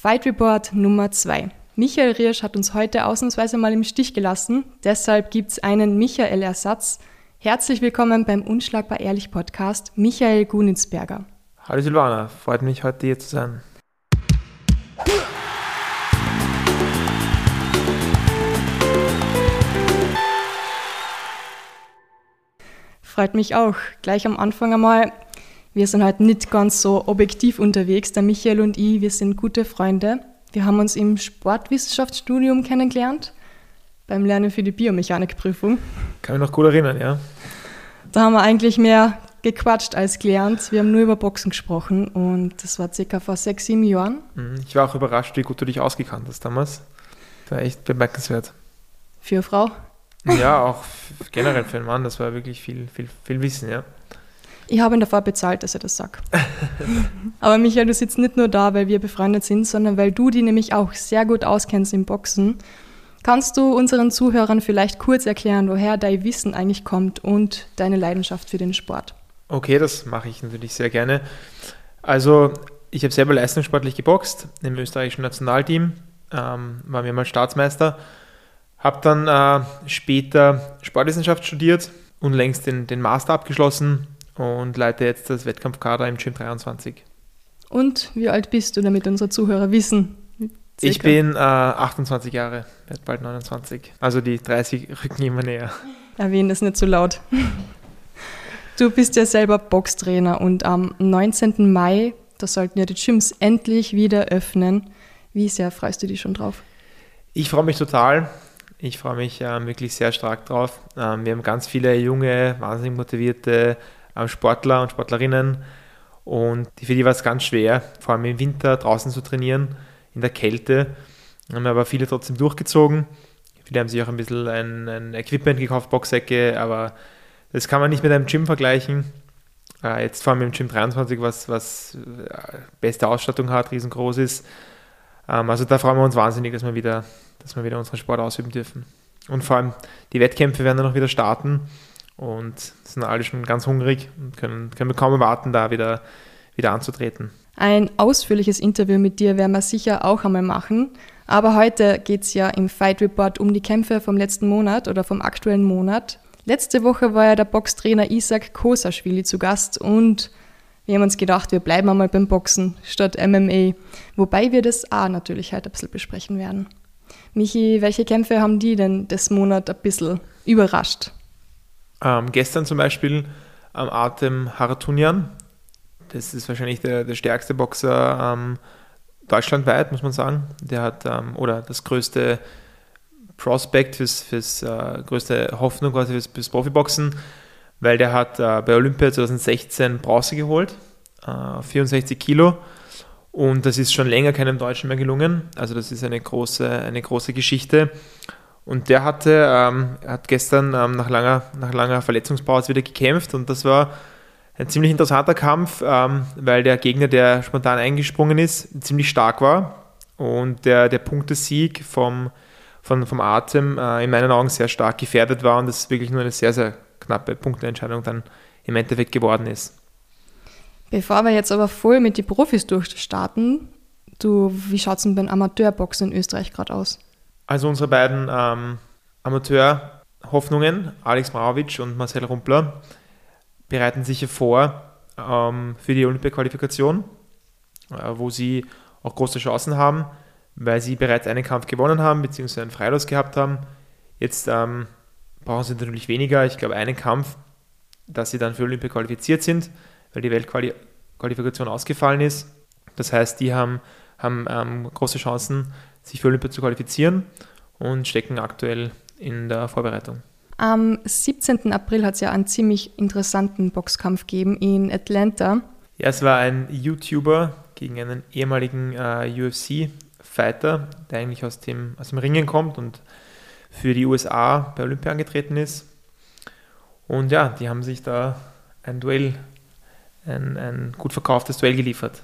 Fight Report Nummer 2. Michael Riersch hat uns heute ausnahmsweise mal im Stich gelassen. Deshalb gibt es einen Michael-Ersatz. Herzlich willkommen beim Unschlagbar Ehrlich Podcast, Michael Gunitzberger. Hallo Silvana, freut mich heute hier zu sein. Freut mich auch. Gleich am Anfang einmal, wir sind halt nicht ganz so objektiv unterwegs. Der Michael und ich, wir sind gute Freunde. Wir haben uns im Sportwissenschaftsstudium kennengelernt, beim Lernen für die Biomechanikprüfung. Kann mich noch gut erinnern, ja. Da haben wir eigentlich mehr gequatscht als gelernt. Wir haben nur über Boxen gesprochen und das war circa vor sechs, sieben Jahren. Mhm. Ich war auch überrascht, wie gut du dich ausgekannt hast damals. Das war echt bemerkenswert. Für eine Frau? Ja, auch generell für einen Mann, das war wirklich viel, viel, viel Wissen, ja. Ich habe ihn davor bezahlt, dass er das sagt. Aber Michael, du sitzt nicht nur da, weil wir befreundet sind, sondern weil du die nämlich auch sehr gut auskennst im Boxen. Kannst du unseren Zuhörern vielleicht kurz erklären, woher dein Wissen eigentlich kommt und deine Leidenschaft für den Sport? Okay, das mache ich natürlich sehr gerne. Also, ich habe selber leistungssportlich geboxt im österreichischen Nationalteam, ähm, war mehrmals Staatsmeister, habe dann äh, später Sportwissenschaft studiert und längst den, den Master abgeschlossen und leite jetzt das Wettkampfkader im Gym 23. Und wie alt bist du, damit unsere Zuhörer wissen? Circa. Ich bin äh, 28 Jahre, werde bald 29. Also die 30 rücken immer näher. Erwähne das nicht so laut. Du bist ja selber Boxtrainer und am 19. Mai, da sollten ja die Gyms endlich wieder öffnen. Wie sehr freust du dich schon drauf? Ich freue mich total. Ich freue mich äh, wirklich sehr stark drauf. Ähm, wir haben ganz viele junge, wahnsinnig motivierte Sportler und Sportlerinnen und für die war es ganz schwer, vor allem im Winter draußen zu trainieren, in der Kälte. Haben aber viele trotzdem durchgezogen. Viele haben sich auch ein bisschen ein, ein Equipment gekauft, Boxsäcke, aber das kann man nicht mit einem Gym vergleichen. Äh, jetzt vor allem im Gym 23, was, was äh, beste Ausstattung hat, riesengroß ist. Ähm, also da freuen wir uns wahnsinnig, dass wir wieder dass wir wieder unseren Sport ausüben dürfen. Und vor allem die Wettkämpfe werden dann noch wieder starten und sind alle schon ganz hungrig und können, können kaum erwarten, da wieder, wieder anzutreten. Ein ausführliches Interview mit dir werden wir sicher auch einmal machen. Aber heute geht es ja im Fight Report um die Kämpfe vom letzten Monat oder vom aktuellen Monat. Letzte Woche war ja der Boxtrainer Isaac Kosaschwili zu Gast und wir haben uns gedacht, wir bleiben einmal beim Boxen statt MMA. Wobei wir das auch natürlich heute ein bisschen besprechen werden. Michi, welche Kämpfe haben die denn das Monat ein bisschen überrascht? Ähm, gestern zum Beispiel am Artem Haratunian. Das ist wahrscheinlich der, der stärkste Boxer ähm, deutschlandweit, muss man sagen. Der hat, ähm, oder das größte Prospect, fürs, fürs äh, größte Hoffnung quasi fürs, fürs Profiboxen, weil der hat äh, bei Olympia 2016 Bronze geholt, äh, 64 Kilo und das ist schon länger keinem Deutschen mehr gelungen. Also das ist eine große, eine große Geschichte. Und der hatte, ähm, hat gestern ähm, nach, langer, nach langer Verletzungspause wieder gekämpft und das war ein ziemlich interessanter Kampf, ähm, weil der Gegner, der spontan eingesprungen ist, ziemlich stark war und der, der Punktesieg vom, vom, vom Atem äh, in meinen Augen sehr stark gefährdet war und das wirklich nur eine sehr, sehr knappe Punkteentscheidung dann im Endeffekt geworden ist. Bevor wir jetzt aber voll mit den Profis durchstarten, du, wie schaut es denn beim Amateurboxen in Österreich gerade aus? Also unsere beiden ähm, Amateurhoffnungen, Alex Maurovic und Marcel Rumpler, bereiten sich hier vor ähm, für die Olympia-Qualifikation, äh, wo sie auch große Chancen haben, weil sie bereits einen Kampf gewonnen haben, beziehungsweise einen Freilos gehabt haben. Jetzt ähm, brauchen sie natürlich weniger, ich glaube einen Kampf, dass sie dann für Olympia qualifiziert sind weil die Weltqualifikation ausgefallen ist. Das heißt, die haben, haben ähm, große Chancen, sich für Olympia zu qualifizieren und stecken aktuell in der Vorbereitung. Am 17. April hat es ja einen ziemlich interessanten Boxkampf gegeben in Atlanta. Ja, es war ein YouTuber gegen einen ehemaligen äh, UFC-Fighter, der eigentlich aus dem, aus dem Ringen kommt und für die USA bei Olympia angetreten ist. Und ja, die haben sich da ein Duell ein, ein gut verkauftes Duell geliefert.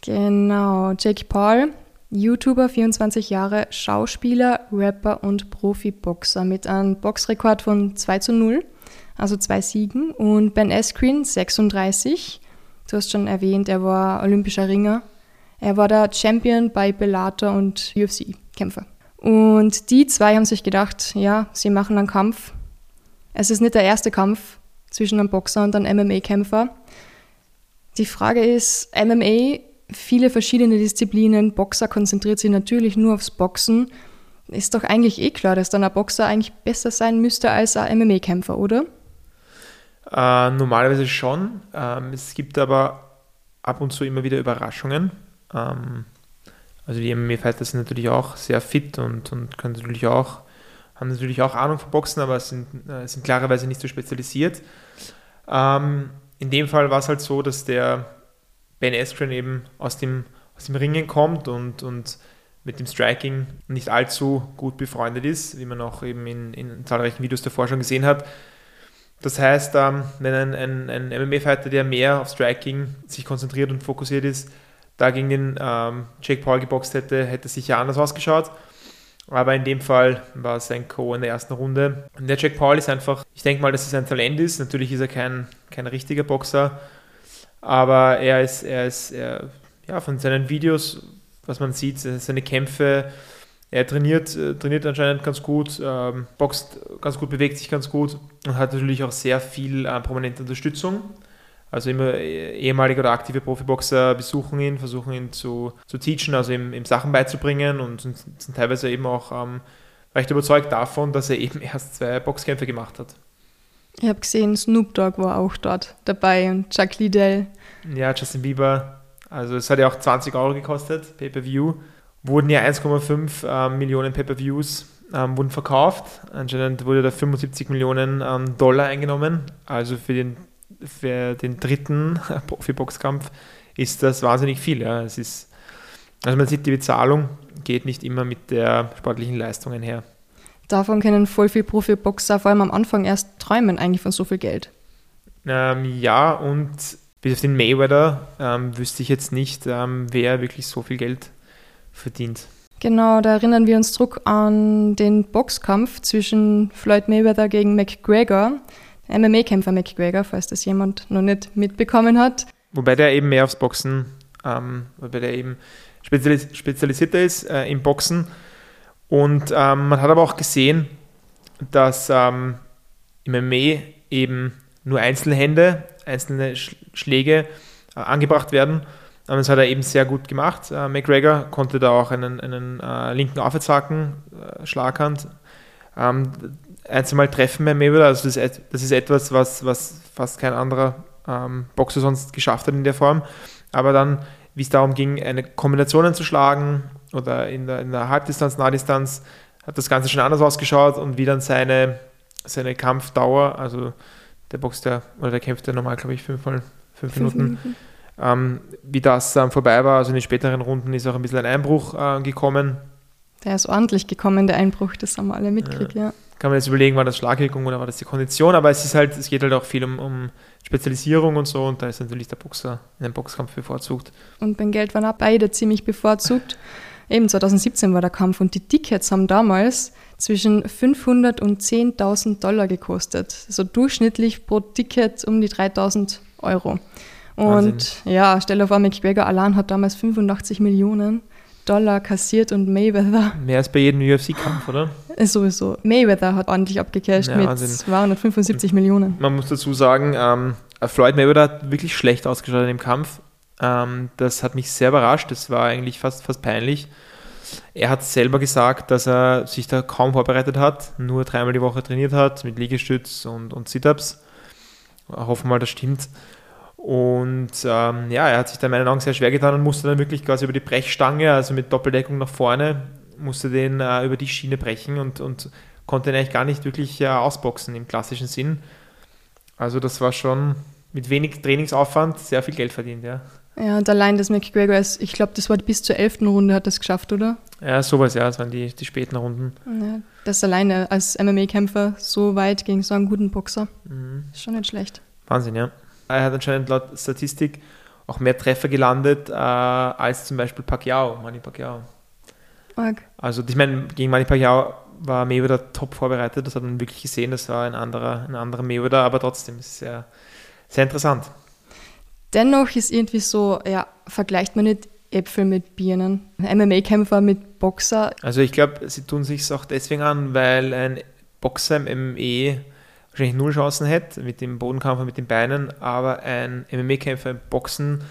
Genau, Jake Paul, YouTuber, 24 Jahre, Schauspieler, Rapper und Profiboxer mit einem Boxrekord von 2 zu 0, also zwei Siegen. Und Ben Askren, 36, du hast schon erwähnt, er war olympischer Ringer. Er war der Champion bei Bellator und UFC-Kämpfer. Und die zwei haben sich gedacht, ja, sie machen einen Kampf. Es ist nicht der erste Kampf zwischen einem Boxer und einem MMA-Kämpfer. Die Frage ist, MMA, viele verschiedene Disziplinen, Boxer konzentriert sich natürlich nur aufs Boxen. Ist doch eigentlich eh klar, dass dann ein Boxer eigentlich besser sein müsste als ein MMA-Kämpfer, oder? Äh, normalerweise schon. Ähm, es gibt aber ab und zu immer wieder Überraschungen. Ähm, also die MMA-Fighter sind natürlich auch sehr fit und, und können natürlich auch, haben natürlich auch Ahnung von Boxen, aber sind, äh, sind klarerweise nicht so spezialisiert. Ähm, in dem Fall war es halt so, dass der Ben Askren eben aus dem, aus dem Ringen kommt und, und mit dem Striking nicht allzu gut befreundet ist, wie man auch eben in, in zahlreichen Videos davor schon gesehen hat. Das heißt, ähm, wenn ein, ein, ein MMA-Fighter, der mehr auf Striking sich konzentriert und fokussiert ist, da gegen den ähm, Jake Paul geboxt hätte, hätte es sicher anders ausgeschaut. Aber in dem Fall war es ein Co. in der ersten Runde. Und der Jack Paul ist einfach, ich denke mal, dass es ein Talent ist. Natürlich ist er kein, kein richtiger Boxer, aber er ist, er ist er, ja, von seinen Videos, was man sieht, seine Kämpfe, er trainiert, äh, trainiert anscheinend ganz gut, ähm, boxt ganz gut, bewegt sich ganz gut und hat natürlich auch sehr viel äh, prominente Unterstützung. Also immer äh, ehemalige oder aktive Profiboxer besuchen ihn, versuchen ihn zu, zu teachen, also ihm, ihm Sachen beizubringen und sind, sind teilweise eben auch ähm, recht überzeugt davon, dass er eben erst zwei Boxkämpfe gemacht hat. Ich habe gesehen, Snoop Dogg war auch dort dabei und Chuck Liddell. Ja, Justin Bieber. Also es hat ja auch 20 Euro gekostet, Pay-Per-View. Wurden ja 1,5 äh, Millionen Pay-Per-Views ähm, wurden verkauft. Anscheinend wurde da 75 Millionen ähm, Dollar eingenommen. Also für den für den dritten Profi-Boxkampf ist das wahnsinnig viel. Ja. Es ist, also man sieht, die Bezahlung geht nicht immer mit der sportlichen Leistung einher. Davon können voll viele Profiboxer vor allem am Anfang erst träumen eigentlich von so viel Geld. Ähm, ja, und bis auf den Mayweather ähm, wüsste ich jetzt nicht, ähm, wer wirklich so viel Geld verdient. Genau, da erinnern wir uns zurück an den Boxkampf zwischen Floyd Mayweather gegen McGregor. MMA-Kämpfer McGregor, falls das jemand noch nicht mitbekommen hat. Wobei der eben mehr aufs Boxen, ähm, wobei der eben spezialis spezialisierter ist äh, im Boxen. Und ähm, man hat aber auch gesehen, dass ähm, im MMA eben nur einzelne Hände, einzelne Sch Schläge äh, angebracht werden. Und das hat er eben sehr gut gemacht. Äh, McGregor konnte da auch einen, einen äh, linken Aufwärtshaken, äh, Schlaghand. Ähm, ein, treffen bei Mayweather. Also das ist, das ist etwas, was, was fast kein anderer ähm, Boxer sonst geschafft hat in der Form. Aber dann, wie es darum ging, eine Kombination zu schlagen oder in der, in der Halbdistanz, Nahdistanz, hat das Ganze schon anders ausgeschaut und wie dann seine, seine Kampfdauer, also der boxt ja, oder der kämpft ja normal, glaube ich, fünf, fünf, fünf Minuten, Minuten. Ähm, wie das ähm, vorbei war. Also in den späteren Runden ist auch ein bisschen ein Einbruch äh, gekommen. Der ist ordentlich gekommen, der Einbruch, das haben wir alle mitgekriegt, ja. ja kann man jetzt überlegen, war das Schlagwirkung oder war das die Kondition, aber es ist halt, es geht halt auch viel um, um Spezialisierung und so und da ist natürlich der Boxer in einem Boxkampf bevorzugt. Und beim Geld waren auch beide ziemlich bevorzugt. Eben 2017 war der Kampf und die Tickets haben damals zwischen 500 und 10.000 Dollar gekostet. Also durchschnittlich pro Ticket um die 3.000 Euro. Und Wahnsinn. ja, stell dir vor, McGregor allein hat damals 85 Millionen Dollar kassiert und Mayweather. Mehr als bei jedem UFC-Kampf, oder? Ist sowieso. Mayweather hat ordentlich abgecasht ja, mit Wahnsinn. 275 Millionen. Man muss dazu sagen, ähm, Floyd Mayweather hat wirklich schlecht ausgeschaut in dem Kampf. Ähm, das hat mich sehr überrascht. Das war eigentlich fast, fast peinlich. Er hat selber gesagt, dass er sich da kaum vorbereitet hat, nur dreimal die Woche trainiert hat mit Liegestütz und, und Sit-Ups. Hoffen wir mal, das stimmt. Und ähm, ja, er hat sich da in meinen Augen sehr schwer getan und musste dann wirklich quasi über die Brechstange, also mit Doppeldeckung nach vorne, musste den äh, über die Schiene brechen und, und konnte ihn eigentlich gar nicht wirklich äh, ausboxen im klassischen Sinn. Also das war schon mit wenig Trainingsaufwand sehr viel Geld verdient, ja. Ja, und allein das McGregor, ich glaube, das war bis zur elften Runde hat das geschafft, oder? Ja, sowas, ja, das waren die, die späten Runden. Ja, das alleine als MMA-Kämpfer so weit gegen so einen guten Boxer, mhm. ist schon nicht schlecht. Wahnsinn, ja. Er hat anscheinend laut Statistik auch mehr Treffer gelandet äh, als zum Beispiel Pacquiao, Manny Pacquiao. Arg. Also ich meine, gegen Manny Pacquiao war Mayweather top vorbereitet, das hat man wirklich gesehen, das war ein anderer, ein anderer Mayweather, aber trotzdem ist es sehr, sehr interessant. Dennoch ist irgendwie so, ja, vergleicht man nicht Äpfel mit Birnen. MMA-Kämpfer mit Boxer. Also ich glaube, sie tun sich auch deswegen an, weil ein Boxer im WWE wahrscheinlich null Chancen hätte mit dem Bodenkampf und mit den Beinen, aber ein MMA-Kämpfer im Boxen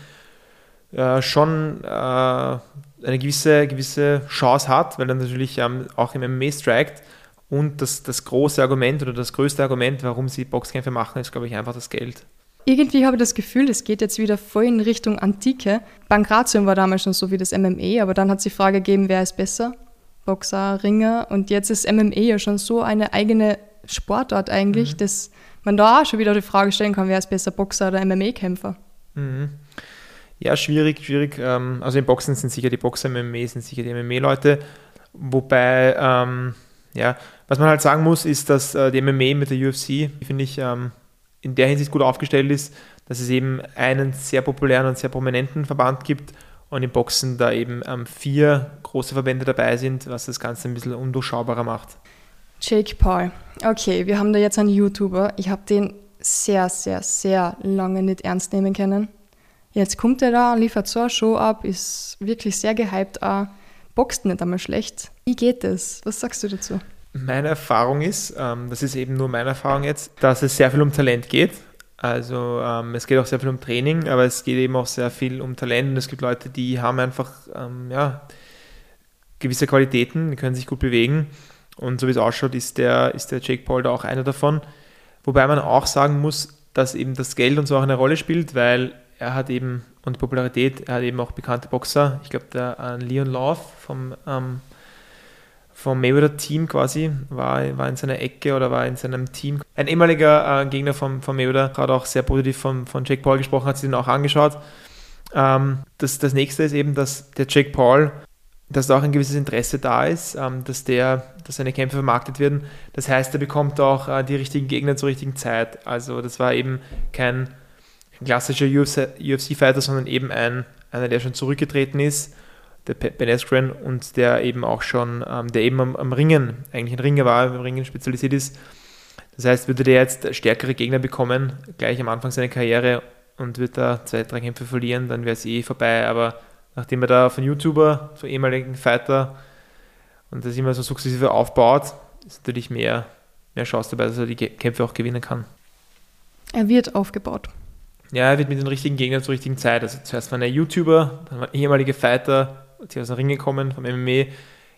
äh, schon äh, eine gewisse, gewisse Chance hat, weil er natürlich ähm, auch im MMA strikt. Und das, das große Argument oder das größte Argument, warum sie Boxkämpfe machen, ist, glaube ich, einfach das Geld. Irgendwie habe ich das Gefühl, es geht jetzt wieder voll in Richtung Antike. Bankratium war damals schon so wie das MMA, aber dann hat es die Frage gegeben, wer ist besser? Boxer, Ringer. Und jetzt ist MMA ja schon so eine eigene Sportart eigentlich, mhm. dass man da auch schon wieder die Frage stellen kann, wer ist besser, Boxer oder MMA-Kämpfer? Mhm. Ja, schwierig, schwierig. Ähm, also im Boxen sind sicher die Boxer, im MMA sind sicher die MMA-Leute. Wobei, ähm, ja, was man halt sagen muss, ist, dass äh, die MMA mit der UFC, finde ich, ähm, in der Hinsicht gut aufgestellt ist, dass es eben einen sehr populären und sehr prominenten Verband gibt und im Boxen da eben ähm, vier große Verbände dabei sind, was das Ganze ein bisschen undurchschaubarer macht. Jake Paul. Okay, wir haben da jetzt einen YouTuber. Ich habe den sehr, sehr, sehr lange nicht ernst nehmen können. Jetzt kommt er da, liefert so eine Show ab, ist wirklich sehr gehypt, auch, boxt nicht einmal schlecht. Wie geht das? Was sagst du dazu? Meine Erfahrung ist, ähm, das ist eben nur meine Erfahrung jetzt, dass es sehr viel um Talent geht. Also ähm, es geht auch sehr viel um Training, aber es geht eben auch sehr viel um Talent und es gibt Leute, die haben einfach ähm, ja, gewisse Qualitäten, die können sich gut bewegen und so wie es ausschaut, ist der, ist der Jake Paul da auch einer davon. Wobei man auch sagen muss, dass eben das Geld und so auch eine Rolle spielt, weil er hat eben und Popularität, er hat eben auch bekannte Boxer. Ich glaube, der äh, Leon Love vom ähm, vom Mayweather-Team quasi, war, war in seiner Ecke oder war in seinem Team. Ein ehemaliger äh, Gegner vom, vom Mayweather hat auch sehr positiv von, von Jake Paul gesprochen, hat sich den auch angeschaut. Ähm, das, das nächste ist eben, dass der Jake Paul, dass da auch ein gewisses Interesse da ist, ähm, dass, der, dass seine Kämpfe vermarktet werden. Das heißt, er bekommt auch äh, die richtigen Gegner zur richtigen Zeit. Also das war eben kein, kein klassischer UFC-Fighter, sondern eben ein, einer, der schon zurückgetreten ist der Ben Askren und der eben auch schon, ähm, der eben am, am, Ringen, eigentlich ein Ringer war, im Ringen spezialisiert ist. Das heißt, würde der jetzt stärkere Gegner bekommen, gleich am Anfang seiner Karriere und wird da zwei, drei Kämpfe verlieren, dann wäre es eh vorbei. Aber nachdem er da von YouTuber, so ehemaligen Fighter und das immer so sukzessive aufbaut, ist natürlich mehr, mehr Chance dabei, dass er die Kämpfe auch gewinnen kann. Er wird aufgebaut. Ja, er wird mit den richtigen Gegnern zur richtigen Zeit. Also zuerst war er YouTuber, dann war er ehemalige Fighter, die aus dem Ring gekommen vom MMA.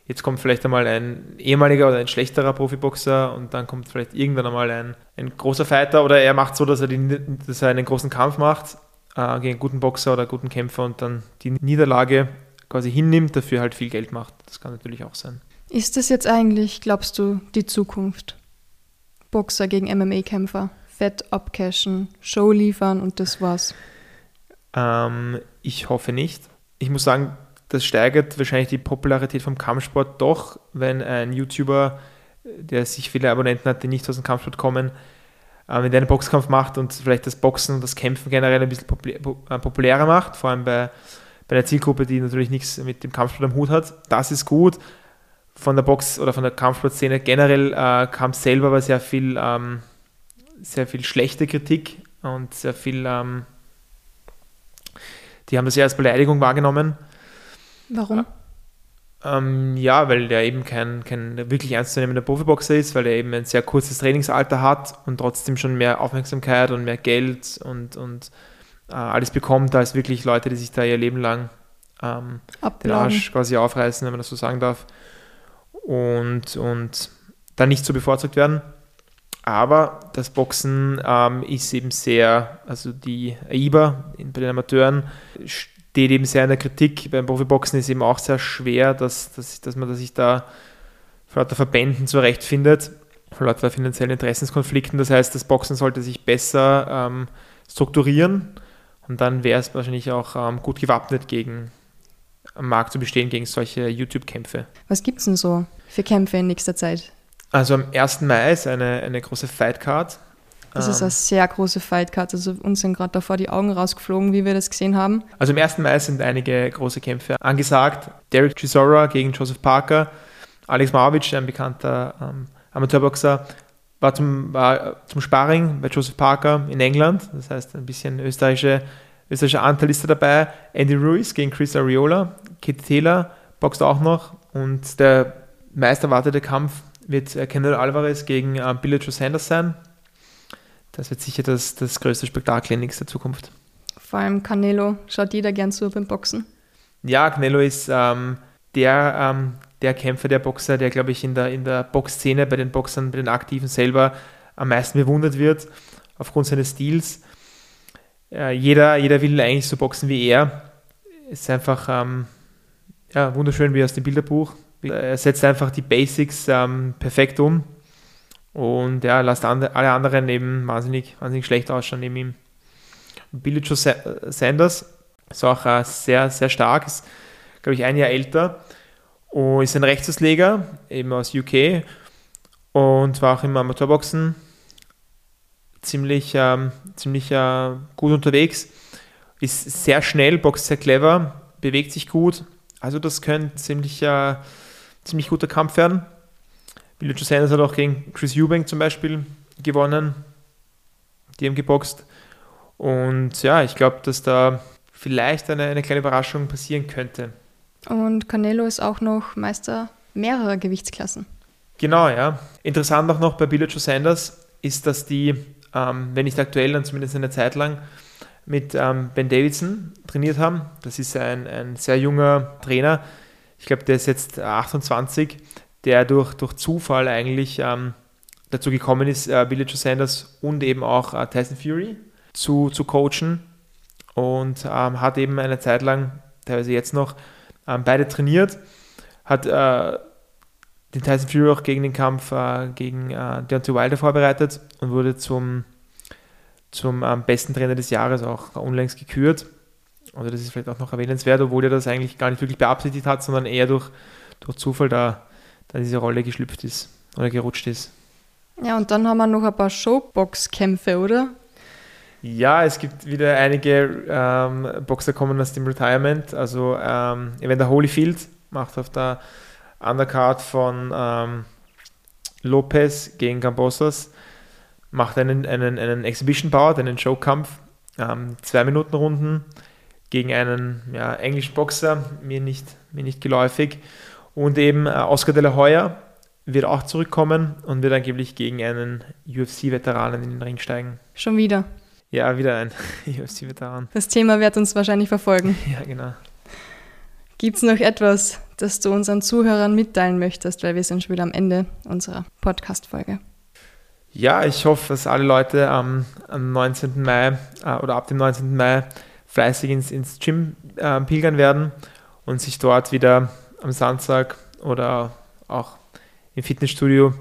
Jetzt kommt vielleicht einmal ein ehemaliger oder ein schlechterer Profiboxer und dann kommt vielleicht irgendwann einmal ein, ein großer Fighter oder er macht so, dass er, die, dass er einen großen Kampf macht äh, gegen einen guten Boxer oder einen guten Kämpfer und dann die Niederlage quasi hinnimmt, dafür halt viel Geld macht. Das kann natürlich auch sein. Ist das jetzt eigentlich, glaubst du, die Zukunft? Boxer gegen MMA-Kämpfer, Fett abcashen, Show liefern und das war's? Ähm, ich hoffe nicht. Ich muss sagen, das steigert wahrscheinlich die Popularität vom Kampfsport doch, wenn ein YouTuber, der sich viele Abonnenten hat, die nicht aus dem Kampfsport kommen, wenn der einen Boxkampf macht und vielleicht das Boxen und das Kämpfen generell ein bisschen äh, populärer macht, vor allem bei, bei einer Zielgruppe, die natürlich nichts mit dem Kampfsport am Hut hat. Das ist gut. Von der Box- oder von der Kampfsportszene generell äh, kam selber aber sehr viel, ähm, sehr viel schlechte Kritik und sehr viel, ähm, die haben das ja als Beleidigung wahrgenommen Warum? Ähm, ja, weil der eben kein, kein wirklich ernstzunehmender Profiboxer ist, weil er eben ein sehr kurzes Trainingsalter hat und trotzdem schon mehr Aufmerksamkeit und mehr Geld und, und äh, alles bekommt, als wirklich Leute, die sich da ihr Leben lang ähm, den Arsch quasi aufreißen, wenn man das so sagen darf, und, und dann nicht so bevorzugt werden. Aber das Boxen ähm, ist eben sehr, also die AIBA bei den Amateuren steht eben sehr in der Kritik. Beim Profiboxen ist eben auch sehr schwer, dass, dass, dass man sich da vor lauter Verbänden zurechtfindet, vor lauter finanziellen Interessenskonflikten. Das heißt, das Boxen sollte sich besser ähm, strukturieren und dann wäre es wahrscheinlich auch ähm, gut gewappnet gegen am Markt zu bestehen gegen solche YouTube-Kämpfe. Was gibt es denn so für Kämpfe in nächster Zeit? Also am 1. Mai ist eine, eine große Fightcard das ist ähm. eine sehr große Fightcard. Also uns sind gerade davor die Augen rausgeflogen, wie wir das gesehen haben. Also im ersten Mai sind einige große Kämpfe angesagt. Derek Chisora gegen Joseph Parker. Alex Marovic, ein bekannter ähm, Amateurboxer, war zum, war zum Sparring bei Joseph Parker in England. Das heißt, ein bisschen österreichische österreichischer Anteil ist da dabei. Andy Ruiz gegen Chris Ariola. Kit Taylor boxt auch noch. Und der meist erwartete Kampf wird äh, Canelo Alvarez gegen äh, Billy Joe Sanders sein. Das wird sicher das, das größte Spektakel in nächster Zukunft. Vor allem Canelo schaut jeder gern zu beim Boxen. Ja, Canelo ist ähm, der, ähm, der Kämpfer, der Boxer, der, glaube ich, in der, in der Boxszene bei den Boxern, bei den Aktiven selber am meisten bewundert wird, aufgrund seines Stils. Äh, jeder, jeder will eigentlich so boxen wie er. Ist einfach ähm, ja, wunderschön wie aus dem Bilderbuch. Er setzt einfach die Basics ähm, perfekt um und ja, lasst alle anderen eben wahnsinnig, wahnsinnig schlecht ausschauen neben ihm. Billy Joe Sanders ist auch äh, sehr, sehr stark, ist, glaube ich, ein Jahr älter und ist ein Rechtsausleger, eben aus UK und war auch im Amateurboxen ziemlich, ähm, ziemlich äh, gut unterwegs. Ist sehr schnell, boxt sehr clever, bewegt sich gut. Also das könnte ziemlich, äh, ziemlich guter Kampf werden. Billy Joe Sanders hat auch gegen Chris Eubank zum Beispiel gewonnen. Die haben geboxt. Und ja, ich glaube, dass da vielleicht eine, eine kleine Überraschung passieren könnte. Und Canelo ist auch noch Meister mehrerer Gewichtsklassen. Genau, ja. Interessant auch noch bei Billy Joe Sanders ist, dass die, ähm, wenn nicht aktuell, dann zumindest eine Zeit lang mit ähm, Ben Davidson trainiert haben. Das ist ein, ein sehr junger Trainer. Ich glaube, der ist jetzt 28, der durch, durch Zufall eigentlich ähm, dazu gekommen ist, äh, Joe Sanders und eben auch äh, Tyson Fury zu, zu coachen und ähm, hat eben eine Zeit lang, teilweise jetzt noch, ähm, beide trainiert, hat äh, den Tyson Fury auch gegen den Kampf äh, gegen äh, Deontay Wilder vorbereitet und wurde zum, zum ähm, besten Trainer des Jahres auch unlängst gekürt. Also das ist vielleicht auch noch erwähnenswert, obwohl er das eigentlich gar nicht wirklich beabsichtigt hat, sondern eher durch, durch Zufall da, da diese Rolle geschlüpft ist oder gerutscht ist. Ja, und dann haben wir noch ein paar Showbox-Kämpfe, oder? Ja, es gibt wieder einige ähm, Boxer kommen aus dem Retirement. Also ähm, Evander Holyfield macht auf der Undercard von ähm, Lopez gegen Gambosas macht einen, einen, einen Exhibition-Bout, einen Showkampf, ähm, zwei Minuten Runden gegen einen ja, englischen Boxer, mir nicht, mir nicht geläufig. Und eben äh, Oscar de la Hoya wird auch zurückkommen und wird angeblich gegen einen UFC-Veteranen in den Ring steigen. Schon wieder. Ja, wieder ein UFC-Veteran. Das Thema wird uns wahrscheinlich verfolgen. Ja, genau. Gibt es noch etwas, das du unseren Zuhörern mitteilen möchtest, weil wir sind schon wieder am Ende unserer Podcast-Folge? Ja, ich hoffe, dass alle Leute am, am 19. Mai äh, oder ab dem 19. Mai fleißig ins, ins Gym äh, pilgern werden und sich dort wieder am Samstag oder auch im Fitnessstudio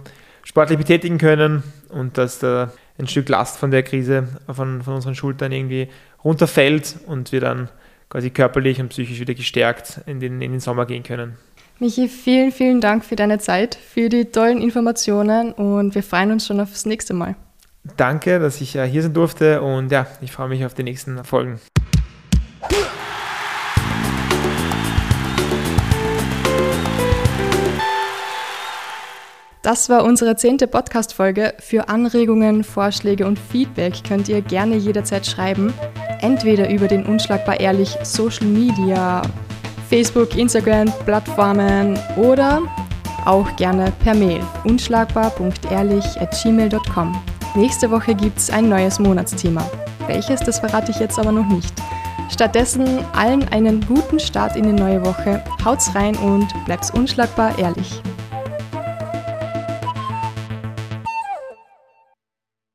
sportlich betätigen können und dass da ein Stück Last von der Krise von, von unseren Schultern irgendwie runterfällt und wir dann quasi körperlich und psychisch wieder gestärkt in den, in den Sommer gehen können. Michi, vielen, vielen Dank für deine Zeit, für die tollen Informationen und wir freuen uns schon aufs nächste Mal. Danke, dass ich hier sein durfte und ja, ich freue mich auf die nächsten Folgen. Das war unsere zehnte Podcast-Folge. Für Anregungen, Vorschläge und Feedback könnt ihr gerne jederzeit schreiben. Entweder über den Unschlagbar Ehrlich Social Media, Facebook, Instagram, Plattformen oder auch gerne per Mail unschlagbar.ehrlich.gmail.com. Nächste Woche gibt es ein neues Monatsthema. Welches, das verrate ich jetzt aber noch nicht. Stattdessen allen einen guten Start in die neue Woche. Haut's rein und bleibt's unschlagbar ehrlich.